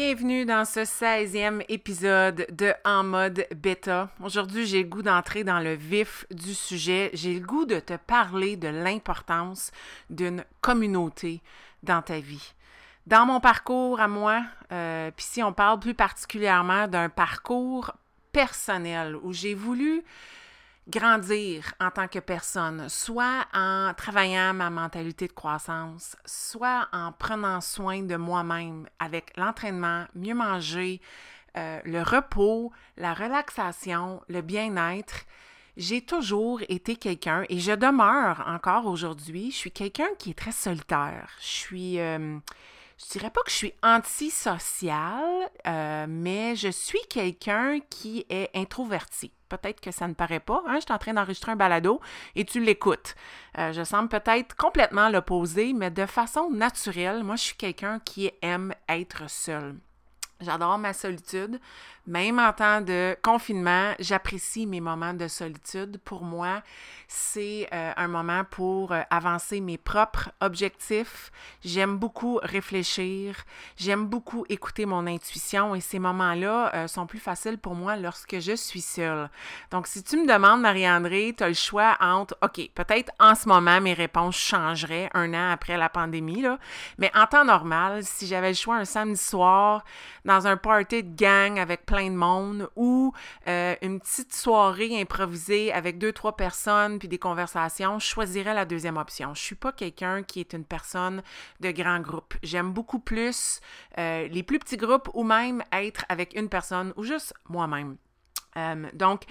Bienvenue dans ce 16e épisode de En mode bêta. Aujourd'hui, j'ai le goût d'entrer dans le vif du sujet. J'ai le goût de te parler de l'importance d'une communauté dans ta vie. Dans mon parcours à moi, euh, puis si on parle plus particulièrement d'un parcours personnel où j'ai voulu grandir en tant que personne, soit en travaillant ma mentalité de croissance, soit en prenant soin de moi-même avec l'entraînement, mieux manger, euh, le repos, la relaxation, le bien-être. J'ai toujours été quelqu'un, et je demeure encore aujourd'hui, je suis quelqu'un qui est très solitaire. Je suis... Euh, je dirais pas que je suis antisociale, euh, mais je suis quelqu'un qui est introverti. Peut-être que ça ne paraît pas. Hein? Je suis en train d'enregistrer un balado et tu l'écoutes. Euh, je semble peut-être complètement l'opposé, mais de façon naturelle, moi, je suis quelqu'un qui aime être seul. J'adore ma solitude. Même en temps de confinement, j'apprécie mes moments de solitude. Pour moi, c'est euh, un moment pour euh, avancer mes propres objectifs. J'aime beaucoup réfléchir. J'aime beaucoup écouter mon intuition et ces moments-là euh, sont plus faciles pour moi lorsque je suis seule. Donc, si tu me demandes, Marie-André, tu as le choix entre, OK, peut-être en ce moment, mes réponses changeraient un an après la pandémie, là, mais en temps normal, si j'avais le choix un samedi soir dans un party de gang avec plein de monde ou euh, une petite soirée improvisée avec deux, trois personnes puis des conversations, je choisirais la deuxième option. Je suis pas quelqu'un qui est une personne de grand groupe. J'aime beaucoup plus euh, les plus petits groupes ou même être avec une personne ou juste moi-même. Euh, donc,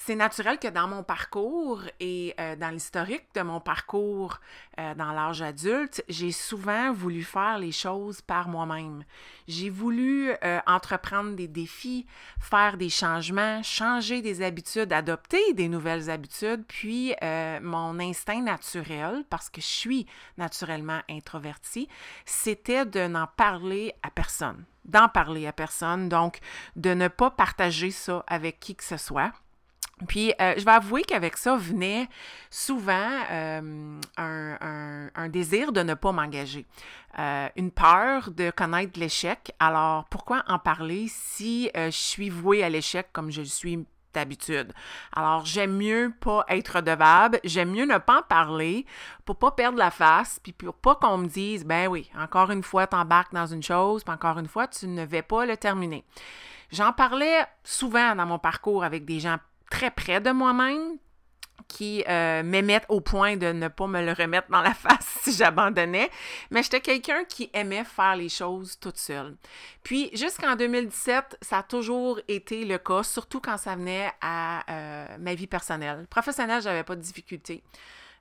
c'est naturel que dans mon parcours et euh, dans l'historique de mon parcours euh, dans l'âge adulte, j'ai souvent voulu faire les choses par moi-même. J'ai voulu euh, entreprendre des défis, faire des changements, changer des habitudes, adopter des nouvelles habitudes, puis mon instinct naturel, parce que je suis naturellement introvertie, c'était de n'en parler à personne, d'en parler à personne, donc de ne pas partager ça avec qui que ce soit puis, euh, je vais avouer qu'avec ça venait souvent euh, un, désir de ne pas m'engager, euh, une peur de connaître l'échec. Alors, pourquoi en parler si je suis vouée à l'échec comme je le suis d'habitude? Alors, j'aime mieux pas être redevable, j'aime mieux ne pas en parler pour pas perdre la face, puis pour pas qu'on me dise, ben oui, encore une fois, tu embarques dans une chose, puis encore une fois, tu ne vais pas le terminer. J'en parlais souvent dans mon parcours avec des gens très près de moi-même qui euh, m'aimaient au point de ne pas me le remettre dans la face si j'abandonnais, mais j'étais quelqu'un qui aimait faire les choses toute seule. Puis jusqu'en 2017, ça a toujours été le cas, surtout quand ça venait à euh, ma vie personnelle. Professionnelle, j'avais pas de difficulté.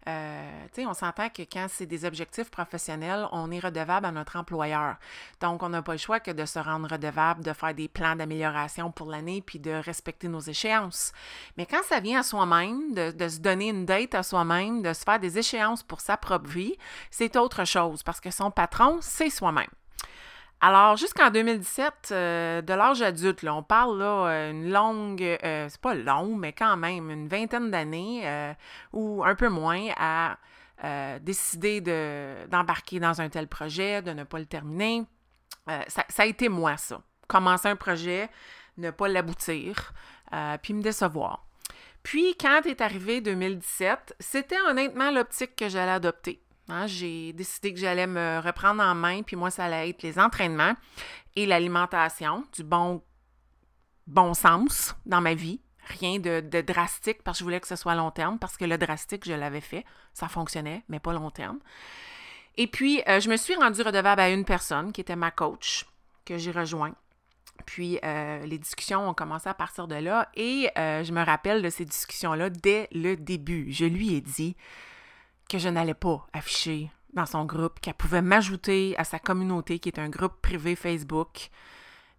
Euh, on s'entend que quand c'est des objectifs professionnels, on est redevable à notre employeur. Donc, on n'a pas le choix que de se rendre redevable, de faire des plans d'amélioration pour l'année, puis de respecter nos échéances. Mais quand ça vient à soi-même, de, de se donner une date à soi-même, de se faire des échéances pour sa propre vie, c'est autre chose, parce que son patron, c'est soi-même. Alors, jusqu'en 2017, euh, de l'âge adulte, on parle là euh, une longue, euh, c'est pas long, mais quand même une vingtaine d'années ou un peu moins à décider d'embarquer dans un tel projet, de ne pas le terminer. Ça, ça, a été moi, ça. Commencer un projet, ne pas l'aboutir, puis me décevoir. Puis, quand est arrivé 2017, c'était honnêtement l'optique que j'allais adopter. Hein, j'ai décidé que j'allais me reprendre en main, puis moi, ça allait être les entraînements et l'alimentation, du bon, bon sens dans ma vie. Rien de, drastique parce que je voulais que ce soit long terme, parce que le drastique, je l'avais fait. Ça fonctionnait, mais pas long terme. Et puis, euh, je me suis rendue redevable à une personne qui était ma coach, que j'ai rejoint. Puis euh, les discussions ont commencé à partir de là et euh, je me rappelle de ces discussions-là dès le début. Je lui ai dit que je n'allais pas afficher dans son groupe, qu'elle pouvait m'ajouter à sa communauté qui est un groupe privé Facebook,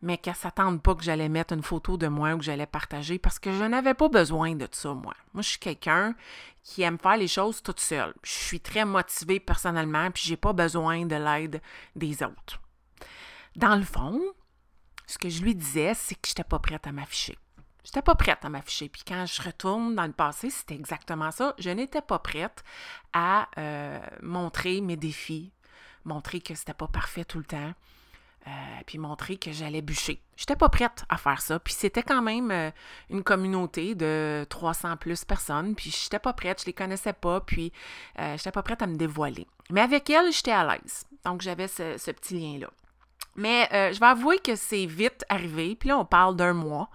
mais qu'elle ne s'attende pas que j'allais mettre une photo de moi ou que j'allais partager parce que je n'avais pas besoin de ça, moi. Moi, je suis quelqu'un qui aime faire les choses toute seule. Je suis très motivée personnellement, puis j'ai pas besoin de l'aide des autres. Dans le fond, ce que je lui disais, c'est que je n'étais pas prête à m'afficher. Je n'étais pas prête à m'afficher. Puis quand je retourne dans le passé, c'était exactement ça. Je n'étais pas prête à euh, montrer mes défis, montrer que c'était pas parfait tout le temps, euh, puis montrer que j'allais bûcher. Je n'étais pas prête à faire ça. Puis c'était quand même euh, une communauté de 300 plus personnes. Puis je n'étais pas prête, je les connaissais pas. Puis je n'étais pas prête à me dévoiler. Mais avec elle, j'étais à l'aise. Donc j'avais ce petit lien-là. Mais je vais avouer que c'est vite arrivé. Puis là, on parle d'un mois,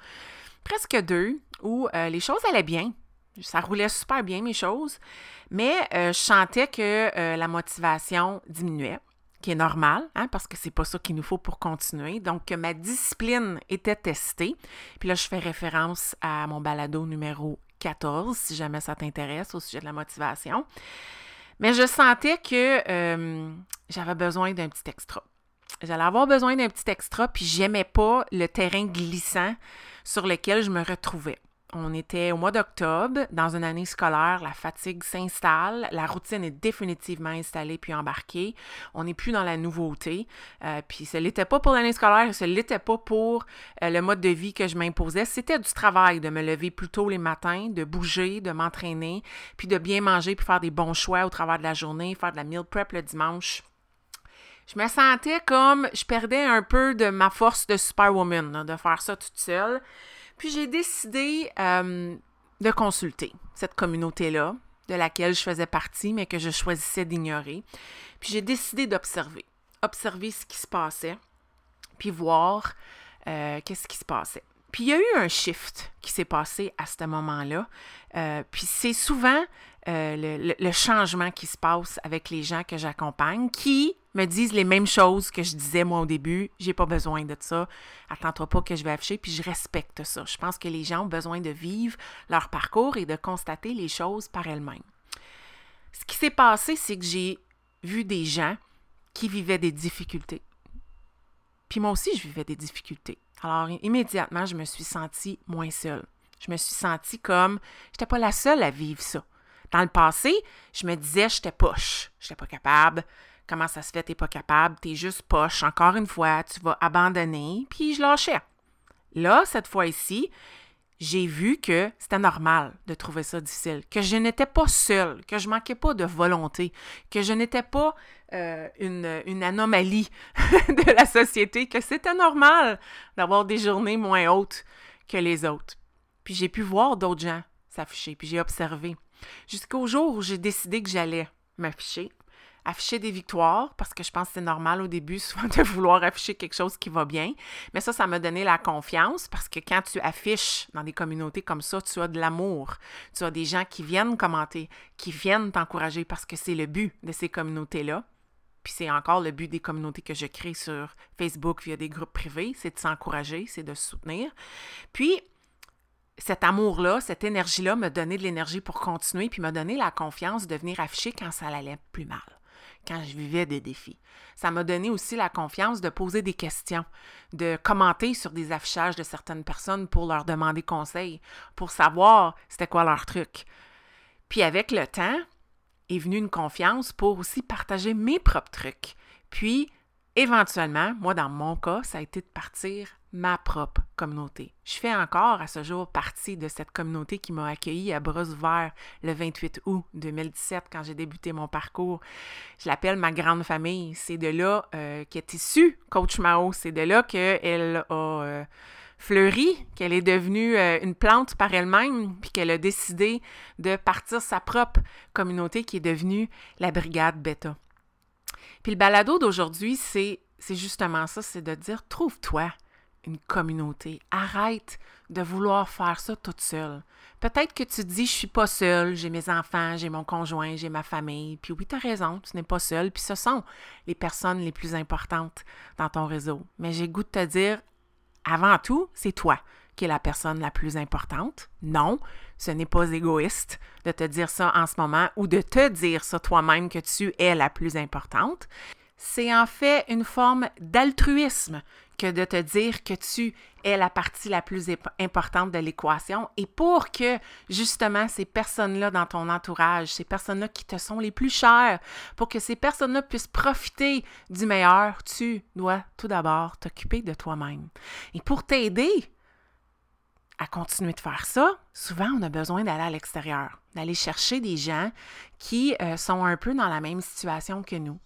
presque deux, où euh, les choses allaient bien. Ça roulait super bien, mes choses. Mais euh, je sentais que la motivation diminuait, qui est normal, hein, parce que c'est pas ça qu'il nous faut pour continuer. Donc, ma discipline était testée. Puis là, je fais référence à mon balado numéro 14, si jamais ça t'intéresse, au sujet de la motivation. Mais je sentais que j'avais besoin d'un petit extra. J'allais avoir besoin d'un petit extra, puis j'aimais pas le terrain glissant sur lequel je me retrouvais. On était au mois d'octobre, dans une année scolaire, la fatigue s'installe, la routine est définitivement installée puis embarquée. On n'est plus dans la nouveauté. Euh, puis ce n'était pas pour l'année scolaire, ce n'était pas pour euh, le mode de vie que je m'imposais. C'était du travail de me lever plus tôt les matins, de bouger, de m'entraîner, puis de bien manger puis faire des bons choix au travers de la journée, faire de la meal prep le dimanche je me sentais comme je perdais un peu de ma force de superwoman, de faire ça toute seule. Puis j'ai décidé euh, de consulter cette communauté-là, de laquelle je faisais partie, mais que je choisissais d'ignorer. Puis j'ai décidé d'observer, observer ce qui se passait, puis voir euh, qu'est-ce qui se passait. Puis il y a eu un shift qui s'est passé à ce moment-là. Euh, puis c'est souvent le, le, changement qui se passe avec les gens que j'accompagne qui me disent les mêmes choses que je disais moi au début. J'ai pas besoin de ça. Attends-toi pas que je vais afficher, puis je respecte ça. Je pense que les gens ont besoin de vivre leur parcours et de constater les choses par elles-mêmes. Ce qui s'est passé, c'est que j'ai vu des gens qui vivaient des difficultés. Puis moi aussi, je vivais des difficultés. Alors, immédiatement, je me suis sentie moins seule. Je me suis sentie comme, j'étais pas la seule à vivre ça. Dans le passé, je me disais, j'étais poche, j'étais pas capable, Comment ça se fait, t'es pas capable, t'es juste poche, encore une fois, tu vas abandonner, puis je lâchais. Là, cette fois-ci, j'ai vu que c'était normal de trouver ça difficile, que je n'étais pas seule, que je manquais pas de volonté, que je n'étais pas euh, une, une, anomalie de la société, que c'était normal d'avoir des journées moins hautes que les autres. Puis j'ai pu voir d'autres gens s'afficher, puis j'ai observé. Jusqu'au jour où j'ai décidé que j'allais m'afficher, afficher des victoires parce que je pense que c'est normal au début souvent de vouloir afficher quelque chose qui va bien. Mais ça, ça m'a donné la confiance parce que quand tu affiches dans des communautés comme ça, tu as de l'amour. Tu as des gens qui viennent commenter, qui viennent t'encourager parce que c'est le but de ces communautés-là. Puis c'est encore le but des communautés que je crée sur Facebook via des groupes privés, c'est de s'encourager, c'est de soutenir. Puis cet amour-là, cette énergie-là m'a donné de l'énergie pour continuer, puis m'a donné la confiance de venir afficher quand ça allait plus mal quand je vivais des défis. Ça m'a donné aussi la confiance de poser des questions, de commenter sur des affichages de certaines personnes pour leur demander conseil, pour savoir c'était quoi leur truc. Puis avec le temps est venue une confiance pour aussi partager mes propres trucs. Puis éventuellement, moi dans mon cas, ça a été de partir ma propre communauté. Je fais encore à ce jour partie de cette communauté qui m'a accueilli à bras ouverts le 28 août 2017 quand j'ai débuté mon parcours. Je l'appelle ma grande famille. C'est de là euh, qu'est issue Coach Mao. C'est de là qu'elle a euh, fleuri, qu'elle est devenue euh, une plante par elle-même, puis qu'elle a décidé de partir sa propre communauté qui est devenue la Brigade Beta. Puis le balado d'aujourd'hui, c'est c'est justement ça, c'est de dire trouve-toi une communauté. Arrête de vouloir faire ça toute seule. Peut-être que tu te dis, je suis pas seule, j'ai mes enfants, j'ai mon conjoint, j'ai ma famille. Puis oui, tu as raison, tu n'es pas seule. Puis ce sont les personnes les plus importantes dans ton réseau. Mais j'ai goût de te dire, avant tout, c'est toi qui es la personne la plus importante. Non, ce n'est pas égoïste de te dire ça en ce moment ou de te dire ça toi-même que tu es la plus importante. C'est en fait une forme d'altruisme que de te dire que tu es la partie la plus importante de l'équation et pour que justement ces personnes-là dans ton entourage, ces personnes-là qui te sont les plus chères, pour que ces personnes-là puissent profiter du meilleur, tu dois tout d'abord t'occuper de toi-même. Et pour t'aider à continuer de faire ça, souvent on a besoin d'aller à l'extérieur, d'aller chercher des gens qui euh, sont un peu dans la même situation que nous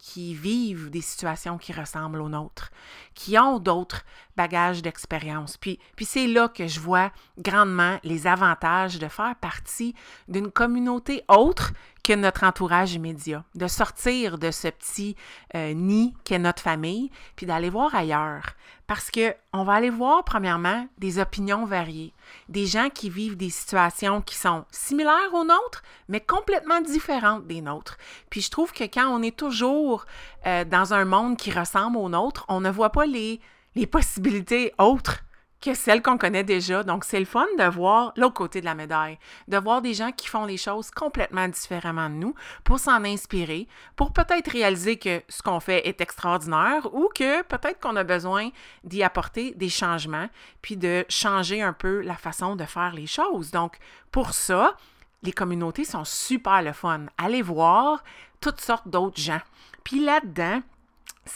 qui vivent des situations qui ressemblent aux nôtres, qui ont d'autres bagages d'expérience. Puis, puis c'est là que je vois grandement les avantages de faire partie d'une communauté autre que notre entourage immédiat, de sortir de ce petit euh, nid qu'est notre famille, puis d'aller voir ailleurs. Parce que on va aller voir, premièrement, des opinions variées, des gens qui vivent des situations qui sont similaires aux nôtres, mais complètement différentes des nôtres. Puis je trouve que quand on est toujours euh, dans un monde qui ressemble au nôtre, on ne voit pas les, les possibilités autres que celles qu'on connaît déjà. Donc, c'est le fun de voir l'autre côté de la médaille, de voir des gens qui font les choses complètement différemment de nous pour s'en inspirer, pour peut-être réaliser que ce qu'on fait est extraordinaire ou que peut-être qu'on a besoin d'y apporter des changements, puis de changer un peu la façon de faire les choses. Donc, pour ça, les communautés sont super le fun. Allez voir toutes sortes d'autres gens. Puis là-dedans,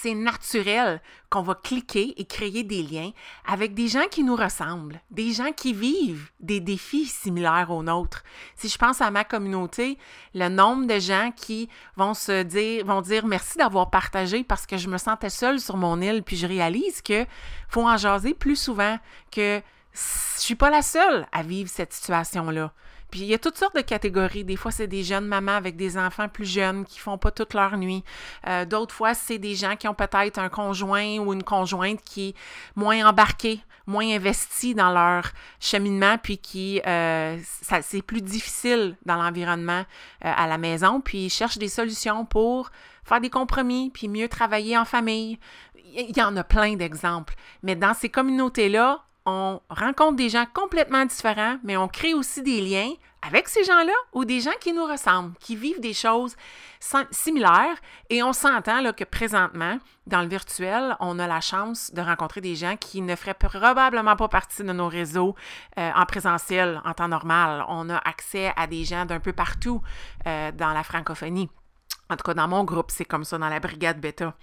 c'est naturel qu'on va cliquer et créer des liens avec des gens qui nous ressemblent, des gens qui vivent des défis similaires aux nôtres. Si je pense à ma communauté, le nombre de gens qui vont se dire, vont dire merci d'avoir partagé parce que je me sentais seule sur mon île, puis je réalise que faut en jaser plus souvent, que je suis pas la seule à vivre cette situation-là. Puis il y a toutes sortes de catégories. Des fois, c'est des jeunes mamans avec des enfants plus jeunes qui font pas toute leur nuit. Euh, d'autres fois, c'est des gens qui ont peut-être un conjoint ou une conjointe qui est moins embarqué, moins investi dans leur cheminement, puis qui euh, c'est plus difficile dans l'environnement euh, à la maison, puis ils cherchent des solutions pour faire des compromis, puis mieux travailler en famille. Il y en a plein d'exemples. Mais dans ces communautés-là, on rencontre des gens complètement différents, mais on crée aussi des liens avec ces gens-là ou des gens qui nous ressemblent, qui vivent des choses similaires. Et on s'entend que présentement, dans le virtuel, on a la chance de rencontrer des gens qui ne feraient probablement pas partie de nos réseaux euh, en présentiel en temps normal. On a accès à des gens d'un peu partout euh, dans la francophonie. En tout cas, dans mon groupe, c'est comme ça, dans la brigade bêta.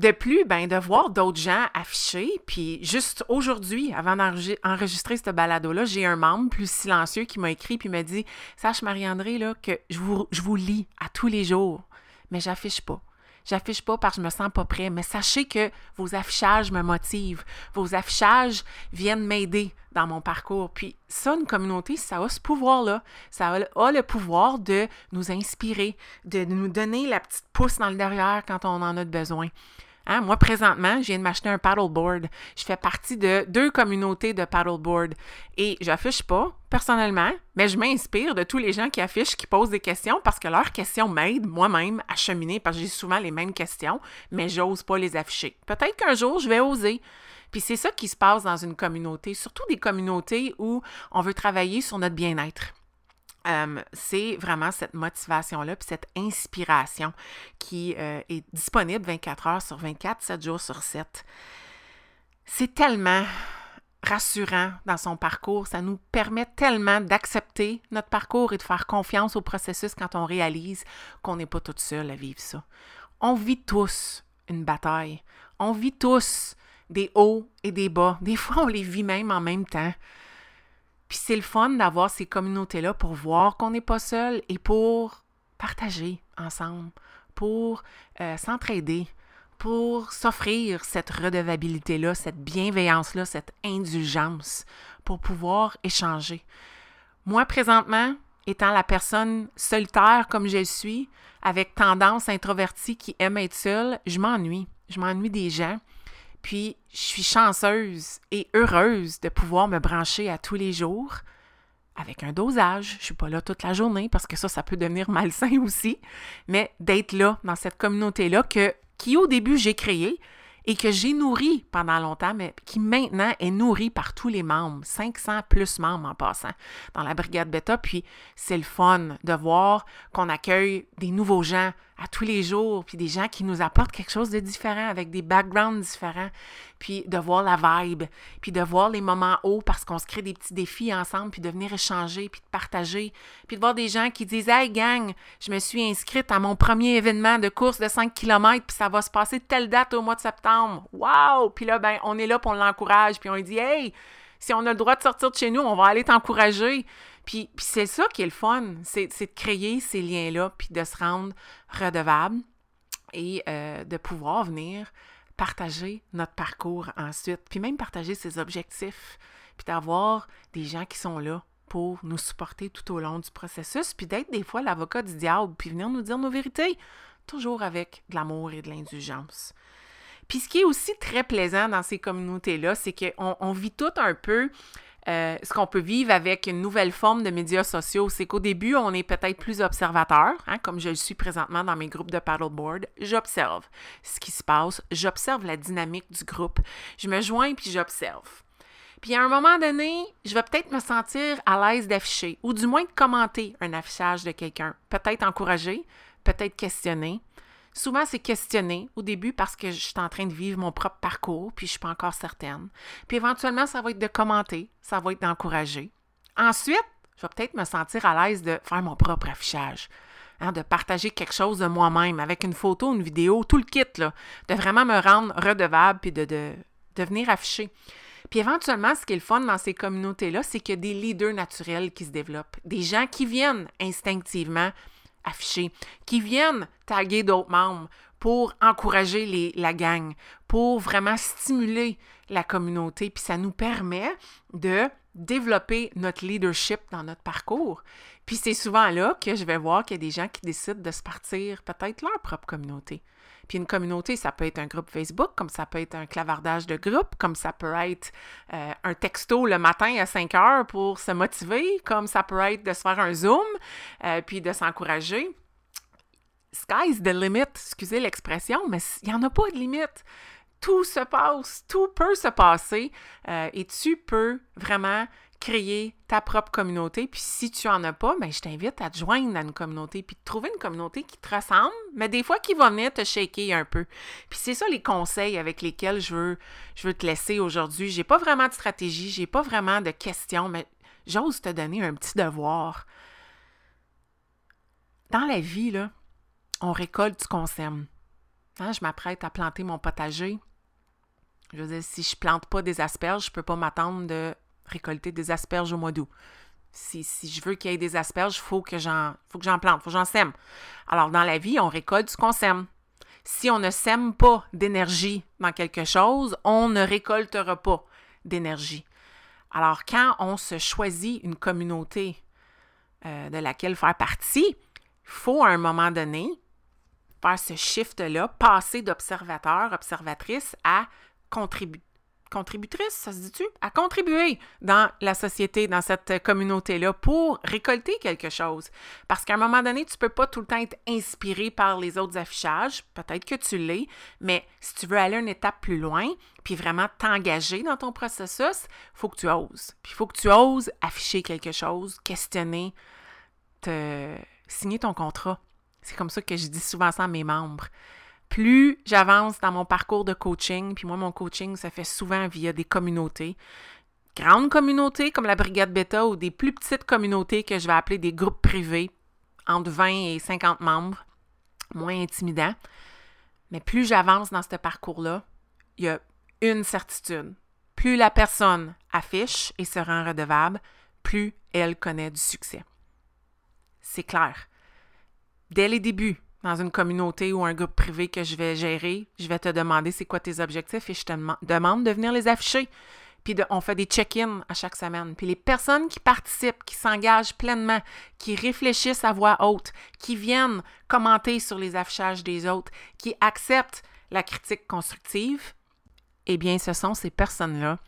De plus, ben, de voir d'autres gens afficher, puis juste aujourd'hui, avant d'enregistrer ce balado-là, j'ai un membre plus silencieux qui m'a écrit puis m'a dit Sache, Marie-André, là, que je vous, je vous lis à tous les jours, mais j'affiche pas. J'affiche pas parce que je me sens pas prêt, mais sachez que vos affichages me motivent. Vos affichages viennent m'aider dans mon parcours. Puis ça, une communauté, ça a ce pouvoir-là. Ça a le pouvoir de nous inspirer, de nous donner la petite pouce dans le derrière quand on en a besoin. Hein, moi, présentement, je viens de m'acheter un paddleboard. Je fais partie de deux communautés de paddleboard. Et j'affiche pas, personnellement, mais je m'inspire de tous les gens qui affichent, qui posent des questions, parce que leurs questions m'aident moi-même à cheminer, parce que j'ai souvent les mêmes questions, mais j'ose pas les afficher. Peut-être qu'un jour, je vais oser. Puis c'est ça qui se passe dans une communauté, surtout des communautés où on veut travailler sur notre bien-être. Euh, c'est vraiment cette motivation-là, puis cette inspiration qui euh, est disponible 24 heures sur 24, 7 jours sur 7. C'est tellement rassurant dans son parcours, ça nous permet tellement d'accepter notre parcours et de faire confiance au processus quand on réalise qu'on n'est pas toute seule à vivre ça. On vit tous une bataille, on vit tous des hauts et des bas, des fois on les vit même en même temps. Puis c'est le fun d'avoir ces communautés-là pour voir qu'on n'est pas seul et pour partager ensemble, pour euh, s'entraider, pour s'offrir cette redevabilité-là, cette bienveillance-là, cette indulgence, pour pouvoir échanger. Moi, présentement, étant la personne solitaire comme je suis, avec tendance introvertie qui aime être seule, je m'ennuie. Je m'ennuie des gens. Puis, je suis chanceuse et heureuse de pouvoir me brancher à tous les jours avec un dosage. Je suis pas là toute la journée parce que ça, ça peut devenir malsain aussi. Mais d'être là, dans cette communauté-là, que, qui au début j'ai créée et que j'ai nourri pendant longtemps, mais qui maintenant est nourri par tous les membres, 500 plus membres en passant dans la brigade bêta. Puis c'est le fun de voir qu'on accueille des nouveaux gens à tous les jours, puis des gens qui nous apportent quelque chose de différent, avec des backgrounds différents, puis de voir la vibe, puis de voir les moments hauts parce qu'on se crée des petits défis ensemble, puis de venir échanger, puis de partager, puis de voir des gens qui disent Hey gang, je me suis inscrite à mon premier événement de course de 5 km, puis ça va se passer telle date au mois de septembre. Wow! Puis là, ben, on est là, pour on l'encourage, puis on lui dit Hey, si on a le droit de sortir de chez nous, on va aller t'encourager. Puis, c'est ça qui est le fun, c'est de créer ces liens-là, puis de se rendre redevable et euh, de pouvoir venir partager notre parcours ensuite, puis même partager ses objectifs, puis d'avoir des gens qui sont là pour nous supporter tout au long du processus, puis d'être des fois l'avocat du diable, puis venir nous dire nos vérités, toujours avec de l'amour et de l'indulgence. Puis ce qui est aussi très plaisant dans ces communautés-là, c'est qu'on on vit tout un peu euh, ce qu'on peut vivre avec une nouvelle forme de médias sociaux, c'est qu'au début, on est peut-être plus observateur, hein, comme je le suis présentement dans mes groupes de paddleboard. J'observe ce qui se passe, j'observe la dynamique du groupe, je me joins puis j'observe. Puis à un moment donné, je vais peut-être me sentir à l'aise d'afficher, ou du moins de commenter un affichage de quelqu'un. Peut-être encourager, peut-être questionner, Souvent, c'est questionner au début parce que je suis en train de vivre mon propre parcours, puis je ne suis pas encore certaine. Puis éventuellement, ça va être de commenter, ça va être d'encourager. Ensuite, je vais peut-être me sentir à l'aise de faire mon propre affichage. Hein, de partager quelque chose de moi-même avec une photo, une vidéo, tout le kit, là, de vraiment me rendre redevable puis de, de, de venir afficher. Puis éventuellement, ce qui est le fun dans ces communautés-là, c'est qu'il y a des leaders naturels qui se développent, des gens qui viennent instinctivement afficher, qui viennent taguer d'autres membres pour encourager les, la gang, pour vraiment stimuler la communauté. Puis ça nous permet de développer notre leadership dans notre parcours. Puis c'est souvent là que je vais voir qu'il y a des gens qui décident de se partir peut-être leur propre communauté. Puis une communauté, ça peut être un groupe Facebook, comme ça peut être un clavardage de groupe, comme ça peut être euh, un texto le matin à 5 heures pour se motiver, comme ça peut être de se faire un Zoom, euh, puis de s'encourager. Sky's the limit, excusez l'expression, mais il n'y en a pas de limite tout se passe, tout peut se passer euh, et tu peux vraiment créer ta propre communauté. Puis si tu en as pas, ben, je t'invite à te joindre à une communauté, puis de trouver une communauté qui te ressemble, mais des fois qui va venir te shaker un peu. Puis c'est ça les conseils avec lesquels je veux, je veux te laisser aujourd'hui. J'ai pas vraiment de stratégie, j'ai pas vraiment de questions, mais j'ose te donner un petit devoir. Dans la vie, là, on récolte ce qu'on. Hein, je m'apprête à planter mon potager. Je veux dire, si je plante pas des asperges, je peux pas m'attendre de récolter des asperges au mois d'août. Si, je veux qu'il y ait des asperges, il faut que j'en faut que j'en plante, il faut que j'en sème. Alors, dans la vie, on récolte ce qu'on sème. Si on ne sème pas d'énergie dans quelque chose, on ne récoltera pas d'énergie. Alors, quand on se choisit une communauté euh, de laquelle faire partie, il faut à un moment donné faire ce shift-là, passer d'observateur, observatrice à contribuer contributrice, ça se dit-tu, à contribuer dans la société, dans cette communauté-là pour récolter quelque chose. Parce qu'à un moment donné, tu ne peux pas tout le temps être inspiré par les autres affichages, peut-être que tu l'es, mais si tu veux aller une étape plus loin, puis vraiment t'engager dans ton processus, il faut que tu oses. Puis il faut que tu oses afficher quelque chose, questionner, te signer ton contrat. C'est comme ça que je dis souvent ça à mes membres plus j'avance dans mon parcours de coaching, puis moi, mon coaching, ça fait souvent via des communautés. Grandes communautés comme la Brigade Beta ou des plus petites communautés que je vais appeler des groupes privés, entre 20 et 50 membres, moins intimidants. Mais plus j'avance dans ce parcours-là, il y a une certitude. Plus la personne affiche et se rend redevable, plus elle connaît du succès. C'est clair. Dès les débuts, dans une communauté ou un groupe privé que je vais gérer, je vais te demander c'est quoi tes objectifs et je te demande de venir les afficher. Puis on fait des check-ins à chaque semaine. Puis les personnes qui participent, qui s'engagent pleinement, qui réfléchissent à voix haute, qui viennent commenter sur les affichages des autres, qui acceptent la critique constructive, eh bien, ce sont ces personnes-là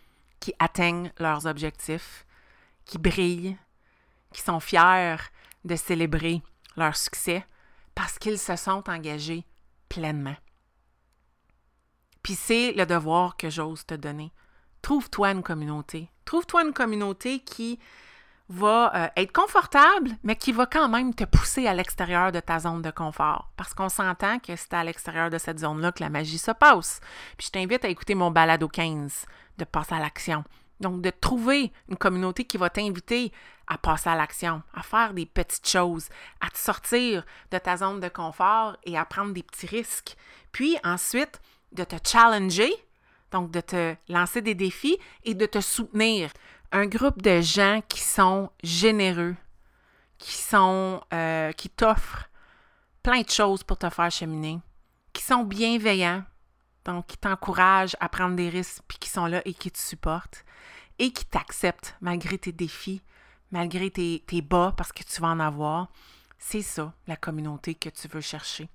qui atteignent leurs objectifs, qui brillent, qui sont fiers de célébrer leur succès parce qu'ils se sont engagés pleinement. Puis c'est le devoir que j'ose te donner. Trouve-toi une communauté. Trouve-toi une communauté qui va euh, être confortable, mais qui va quand même te pousser à l'extérieur de ta zone de confort. Parce qu'on s'entend que c'est à l'extérieur de cette zone-là que la magie se passe. Puis je t'invite à écouter mon balado 15 de passer à l'action. Donc, de trouver une communauté qui va t'inviter à passer à l'action, à faire des petites choses, à te sortir de ta zone de confort et à prendre des petits risques. Puis ensuite, de te challenger, donc de te lancer des défis et de te soutenir. Un groupe de gens qui sont généreux, qui sont, euh, qui t'offrent plein de choses pour te faire cheminer, qui sont bienveillants, donc qui t'encouragent à prendre des risques, puis qui sont là et qui te supportent, et qui t'acceptent malgré tes défis, malgré tes, tes bas, parce que tu vas en avoir. C'est ça, la communauté que tu veux chercher.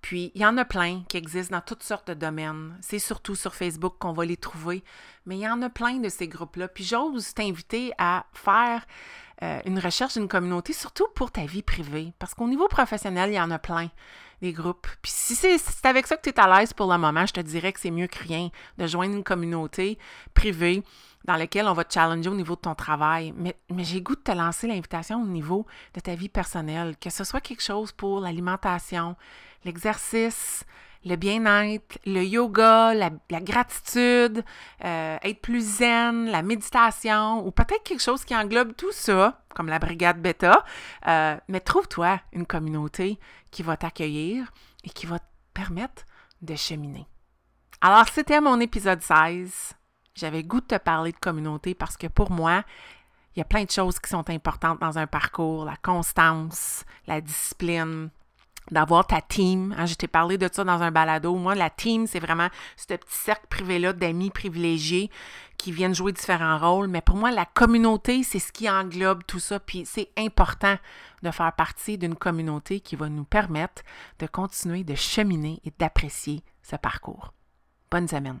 Puis, il y en a plein qui existent dans toutes sortes de domaines. C'est surtout sur Facebook qu'on va les trouver, mais il y en a plein de ces groupes-là. Puis, j'ose t'inviter à faire euh, une recherche d'une communauté, surtout pour ta vie privée, parce qu'au niveau professionnel, il y en a plein des groupes. Puis si c'est avec ça que tu es à l'aise pour le moment, je te dirais que c'est mieux que rien de joindre une communauté privée dans laquelle on va te challenger au niveau de ton travail. Mais, mais j'ai goût de te lancer l'invitation au niveau de ta vie personnelle, que ce soit quelque chose pour l'alimentation, l'exercice, le bien-être, le yoga, la, gratitude, euh, être plus zen, la méditation, ou peut-être quelque chose qui englobe tout ça, comme la brigade bêta. Euh, mais trouve-toi une communauté qui va t'accueillir et qui va te permettre de cheminer. Alors, c'était mon épisode 16. J'avais goût de te parler de communauté parce que pour moi, il y a plein de choses qui sont importantes dans un parcours, la constance, la discipline, d'avoir ta team. Hein, je t'ai parlé de ça dans un balado. Moi, la team, c'est vraiment ce petit cercle privé-là d'amis privilégiés qui viennent jouer différents rôles. Mais pour moi, la communauté, c'est ce qui englobe tout ça. Puis c'est important de faire partie d'une communauté qui va nous permettre de continuer de cheminer et d'apprécier ce parcours. Bonne semaine.